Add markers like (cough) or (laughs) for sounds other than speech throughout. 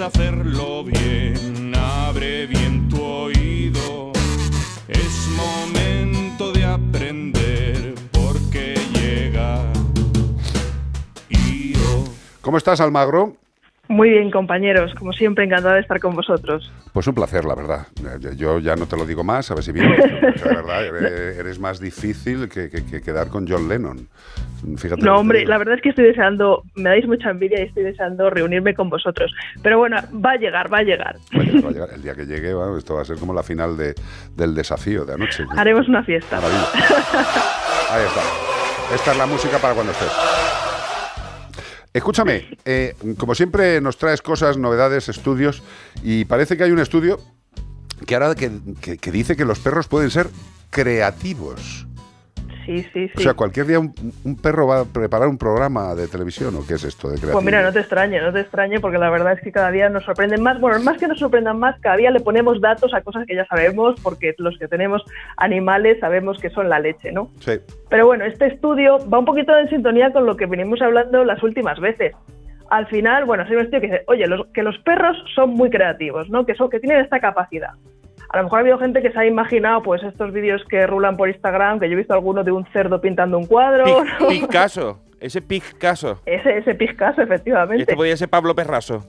hacerlo bien, abre bien tu oído. Es momento de aprender porque llega. ¿Cómo estás, Almagro? Muy bien, compañeros. Como siempre, encantada de estar con vosotros. Pues un placer, la verdad. Eh, Yo ya no te lo digo más, a ver si vienes. (laughs) La verdad, eres, eres más difícil que, que- que quedar con John Lennon. Fíjate. No, hombre, la verdad es que estoy deseando, me dais mucha envidia y estoy deseando reunirme con vosotros. Pero bueno, va a llegar, va a llegar. Va a llegar, va a llegar. El día que llegue, bueno, esto va a ser como la final de- del desafío de anoche. Haremos una fiesta. Ahí está. Esta es la música para cuando estés. Escúchame, eh, como siempre nos traes cosas, novedades, estudios, y parece que hay un estudio que ahora que, que- que dice que los perros pueden ser creativos. Sí, sí, sí. O sea, cualquier día un, un perro va a preparar un programa de televisión, ¿o qué es esto de creativo? Pues mira, no te extrañe, no te extrañe, porque la verdad es que cada día nos sorprenden más. Bueno, más que nos sorprendan más, cada día le ponemos datos a cosas que ya sabemos, porque los que tenemos animales sabemos que son la leche, ¿no? Sí. Pero bueno, este estudio va un poquito en sintonía con lo que venimos hablando las últimas veces. Al final, bueno, soy un estudio que dice, oye, los- que los perros son muy creativos, ¿no? Que, son, que tienen esta capacidad. A lo mejor ha habido gente que se ha imaginado, pues, estos vídeos que rulan por Instagram, que yo he visto alguno de un cerdo pintando un cuadro. Pic- ¿no? Picasso, ese Picasso. Ese, ese Picasso, efectivamente. Este podía ser Pablo Perraso.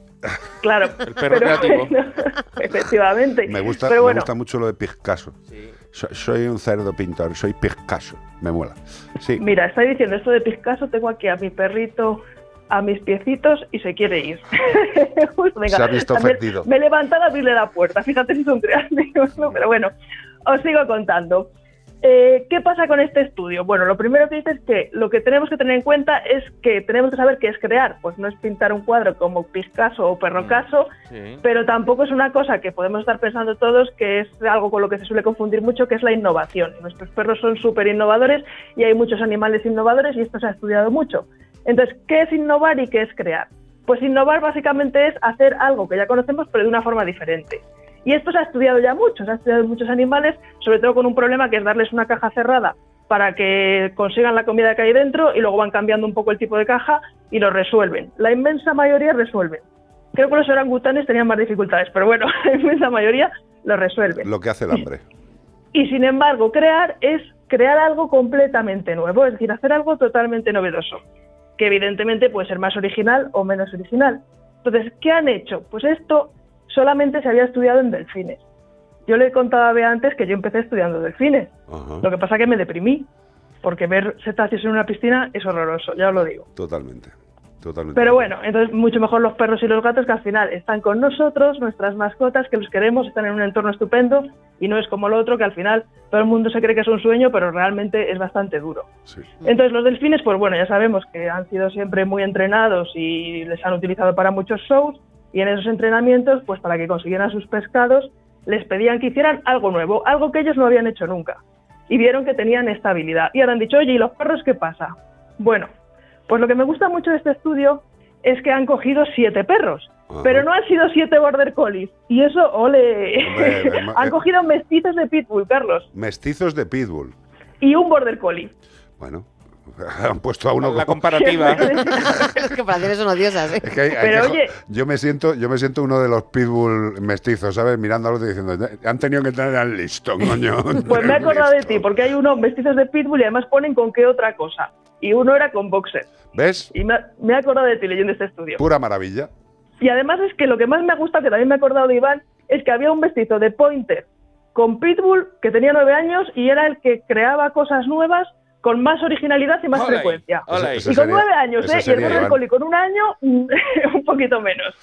Claro. El perro Pero creativo. bueno, (laughs) efectivamente. Me gusta, Pero me gusta mucho lo de Picasso. So- soy un cerdo pintor, soy Picasso. Me mola. Sí. mira, está diciendo esto de Picasso, tengo aquí a mi perrito a mis piecitos y se quiere ir. (laughs) Pues venga, Se ha visto me- ofendido. Me, he levantado a abrirle la puerta, fíjate si son creativos, (laughs) ¿no? pero bueno, os sigo contando. Eh, ¿Qué pasa con este estudio? Bueno, lo primero que dice es que lo que tenemos que tener en cuenta es que tenemos que saber qué es crear. Pues no es pintar un cuadro como Picasso o Perrocaso, Sí. pero tampoco es una cosa que podemos estar pensando todos que es algo con lo que se suele confundir mucho, que es la innovación. Nuestros perros son súper innovadores y hay muchos animales innovadores y esto se ha estudiado mucho. Entonces, ¿qué es innovar y qué es crear? Pues innovar básicamente es hacer algo que ya conocemos pero de una forma diferente. Y esto se ha estudiado ya mucho, se ha estudiado en muchos animales, sobre todo con un problema que es darles una caja cerrada para que consigan la comida que hay dentro y luego van cambiando un poco el tipo de caja y lo resuelven. La inmensa mayoría resuelven. Creo que los orangutanes tenían más dificultades, pero bueno, (laughs) la inmensa mayoría lo resuelven. Lo que hace el hambre. Y sin embargo, crear es crear algo completamente nuevo, es decir, hacer algo totalmente novedoso, que evidentemente puede ser más original o menos original. Entonces, ¿qué han hecho? Pues esto solamente se había estudiado en delfines. Yo le contaba a Bea antes que yo empecé estudiando delfines. Ajá. Lo que pasa que me deprimí, porque ver cetáceos en una piscina es horroroso, ya os lo digo. Totalmente. Totalmente. Pero bueno, entonces mucho mejor los perros y los gatos que al final están con nosotros, nuestras mascotas, que los queremos, están en un entorno estupendo y no es como lo otro que al final todo el mundo se cree que es un sueño, pero realmente es bastante duro. Sí. Entonces los delfines, pues bueno, ya sabemos que han sido siempre muy entrenados y les han utilizado para muchos shows y en esos entrenamientos, pues para que consiguieran sus pescados, les pedían que hicieran algo nuevo, algo que ellos no habían hecho nunca. Y vieron que tenían estabilidad. Y ahora han dicho, oye, ¿y los perros qué pasa? Bueno, pues lo que me gusta mucho de este estudio es que han cogido siete perros. Ajá. Pero no han sido siete border collies. Y eso, ole. Hombre, (laughs) han eh. cogido mestizos de pitbull, Carlos. Mestizos de Pitbull. Y un border collie. Bueno, (laughs) han puesto a uno La como- comparativa. (laughs) Las comparaciones son odiosas, ¿eh? Es que hay- hay Pero que oye- yo me siento, yo me siento uno de los pitbull mestizos, ¿sabes? Otro y diciendo, han tenido que tener al listo, coño. (laughs) Pues me he acordado de Listo". ti, porque hay unos mestizos de pitbull y además ponen con qué otra cosa. Y uno era con boxer. ¿Ves? Y me he acordado de ti leyendo este estudio. Pura maravilla. Y además es que lo que más me gusta, que también me he acordado de Iván, es que había un mestizo de pointer con pitbull que tenía nueve años y era el que creaba cosas nuevas con más originalidad y más Ole, frecuencia. ole. Ese Y con sería- nueve años, ¿eh? Y el sería border collie con un año, (laughs) un poquito menos.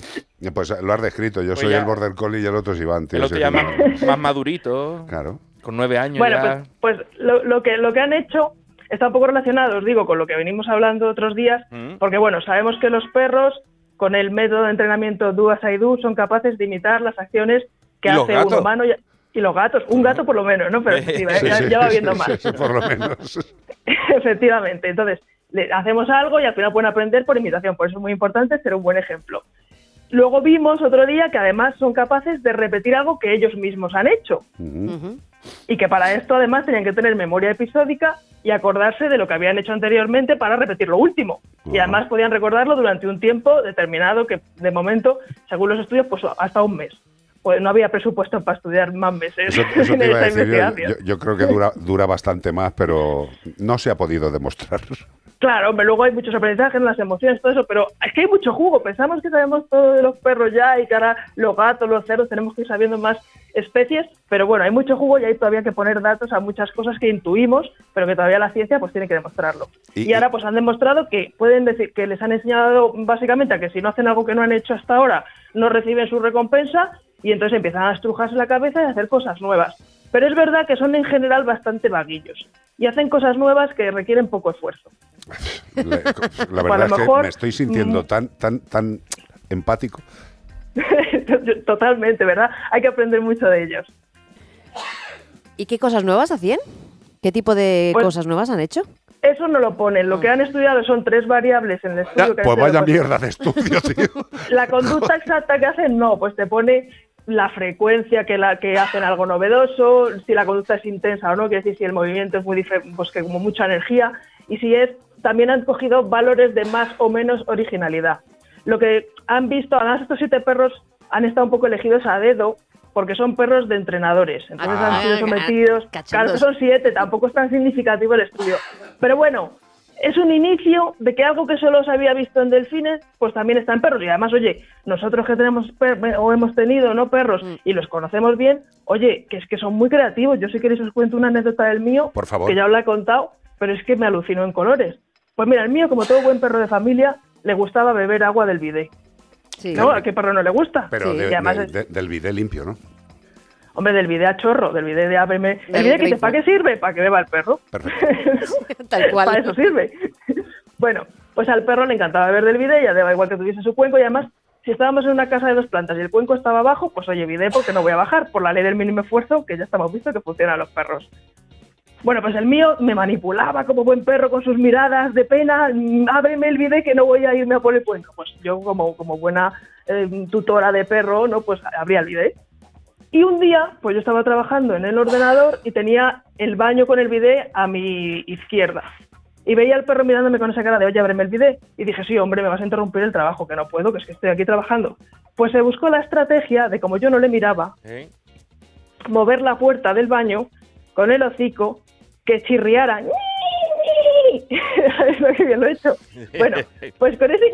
Pues lo has descrito. Yo Pues soy ya. el border collie y el otro es Iván. tío, El otro ya más, más madurito, Claro. con nueve años Bueno, ya. pues, pues lo, lo que, lo que han hecho está un poco relacionado, os digo, con lo que venimos hablando otros días, Mm. porque bueno, sabemos que los perros, con el método de entrenamiento Do as I Do, son capaces de imitar las acciones que ¿Y los hace gatos? un humano. Y, y los gatos, un gato por lo menos, ¿no? Pero (laughs) sí, Sí, ya, sí, ya va viendo sí, más. sí, por lo menos. (laughs) Efectivamente. Entonces, le hacemos algo y al final pueden aprender por imitación. Por eso es muy importante ser un buen ejemplo. Luego vimos otro día que además son capaces de repetir algo que ellos mismos han hecho y que para esto además tenían que tener memoria episódica y acordarse de lo que habían hecho anteriormente para repetir lo último. Y además podían recordarlo durante un tiempo determinado que de momento, según los estudios, pues hasta un mes. Pues no había presupuesto para estudiar más meses Eso, (laughs) eso en te iba a esta decir. Yo, investigación. yo- yo creo que dura, dura bastante más, pero no se ha podido demostrar. Claro, hombre, luego hay muchos aprendizajes, las emociones, todo eso, pero es que hay mucho jugo. Pensamos que sabemos todo de los perros ya y que ahora los gatos, los cerdos, tenemos que ir sabiendo más especies, pero bueno, hay mucho jugo y hay todavía que poner datos a muchas cosas que intuimos, pero que todavía la ciencia pues tiene que demostrarlo. Y- Y, ahora pues han demostrado que pueden decir que les han enseñado básicamente a que si no hacen algo que no han hecho hasta ahora, no reciben su recompensa y entonces empiezan a estrujarse la cabeza y a hacer cosas nuevas. Pero es verdad que son en general bastante vaguillos y hacen cosas nuevas que requieren poco esfuerzo. La (laughs) verdad es que mejor, me estoy sintiendo mm. tan, tan, tan empático. (laughs) Totalmente, ¿verdad? Hay que aprender mucho de ellos. ¿Y qué cosas nuevas hacían? ¿Qué tipo de Pues- cosas nuevas han hecho? Eso no lo ponen. Lo que han estudiado son tres variables en el Ya, estudio. que han pues vaya mierda de estudio, (laughs) tío. La conducta exacta que hacen, no, pues te pone la frecuencia que, la, que hacen algo novedoso, si la conducta es intensa o no, quiere decir si el movimiento es muy diferente, pues que como mucha energía, y si es, también han cogido valores de más o menos originalidad. Lo que han visto, además estos siete perros han estado un poco elegidos a dedo, porque son perros de entrenadores, entonces Ah, han sido ca- sometidos, claro cachondos. que son siete, tampoco es tan significativo el estudio, pero bueno, es un inicio de que algo que solo se había visto en delfines, pues también está en perros. Y además, oye, nosotros que tenemos per- o hemos tenido no perros Mm. y los conocemos bien, oye, que es que son muy creativos. Yo si queréis os cuento una anécdota del mío, Por favor. que ya os la he contado, pero es que me alucinó en colores. Pues mira, el mío, como todo buen perro de familia, le gustaba beber agua del bidet. Sí. ¿No? ¿A qué perro no le gusta? Pero Sí. de- Y además de- es- de- del bidet limpio, ¿no? Hombre, del bidet a chorro, del bidet de ábreme. El bidet que. ¿para qué sirve? Para que beba el perro. Perfecto. (laughs) Tal cual. Para eso sirve. bueno, pues al perro le encantaba beber del bidet, ya daba igual que tuviese su cuenco y además, si estábamos en una casa de dos plantas y el cuenco estaba abajo, pues oye, bidet porque no voy a bajar, por la ley del mínimo esfuerzo, que ya estamos visto que funciona a los perros. Bueno, pues el mío me manipulaba como buen perro con sus miradas de pena, "Mm, ábreme el bidet que no voy a irme a por el cuenco. Pues yo como, como buena eh, tutora de perro, ¿no? Pues abría el bidet. Y un día, pues yo estaba trabajando en el ordenador y tenía el baño con el bidet a mi izquierda. Y veía al perro mirándome con esa cara de, oye, ábreme el bidet. Y dije, sí, hombre, me vas a interrumpir el trabajo, que no puedo, que es que estoy aquí trabajando. Pues se buscó la estrategia de, como yo no le miraba, ¿Eh? mover la puerta del baño con el hocico, que chirriara. (laughs) ¿Sabes lo que bien lo he hecho? (laughs) Bueno, pues con ese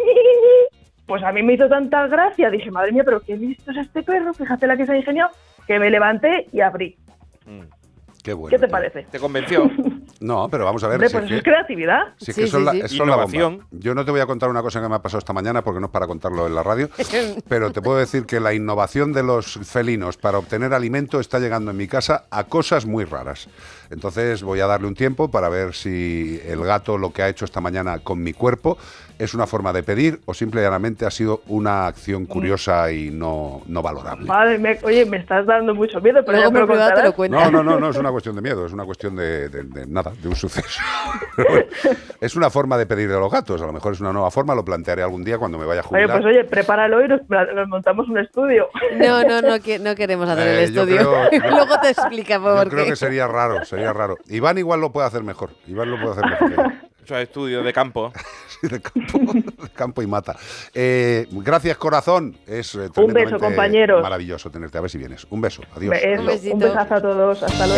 pues a mí me hizo tanta gracia, dije, madre mía, pero qué listo es este perro, fíjate la que se ha ingeniado, que me levanté y abrí. Mm. Qué bueno. ¿Qué te tío. parece? ¿Te convenció? (laughs) No, pero vamos a ver. Hombre, si pues es eso es que- creatividad. si es que Sí, son sí, la, sí. es- son la bomba. Innovación. Yo no te voy a contar una cosa que me ha pasado esta mañana porque no es para contarlo en la radio, (laughs) pero te puedo decir que la innovación de los felinos para obtener alimento está llegando en mi casa a cosas muy raras. Entonces voy a darle un tiempo para ver si el gato lo que ha hecho esta mañana con mi cuerpo es una forma de pedir o simple y llanamente ha sido una acción curiosa y no, no valorable. Madre mía, oye, me estás dando mucho miedo, pero Luego ya me por lo privado te lo cuento. No, no, no, no es (laughs) una cuestión de miedo, es una cuestión de, de- de nada, de un suceso. Bueno, (laughs) es una forma de pedir de los gatos, a lo mejor es una nueva forma, lo plantearé algún día cuando me vaya a Oye, jubilar. pues oye, prepáralo y nos, nos montamos un estudio. No, no, no, que- no queremos hacer Eh, el yo estudio. creo- (laughs) Luego te explicamos Yo por creo qué. que sería raro, sería raro. Iván igual lo puede hacer mejor, Iván lo puede hacer mejor. yo. (laughs) Eso es estudio de campo. Sí, de, campo, de campo y mata. Eh, gracias, corazón. Es eh, beso, tremendamente compañeros. Maravilloso tenerte. A ver si vienes. Un beso. Adiós. Beso, Un besito. un besazo a todos. Hasta luego.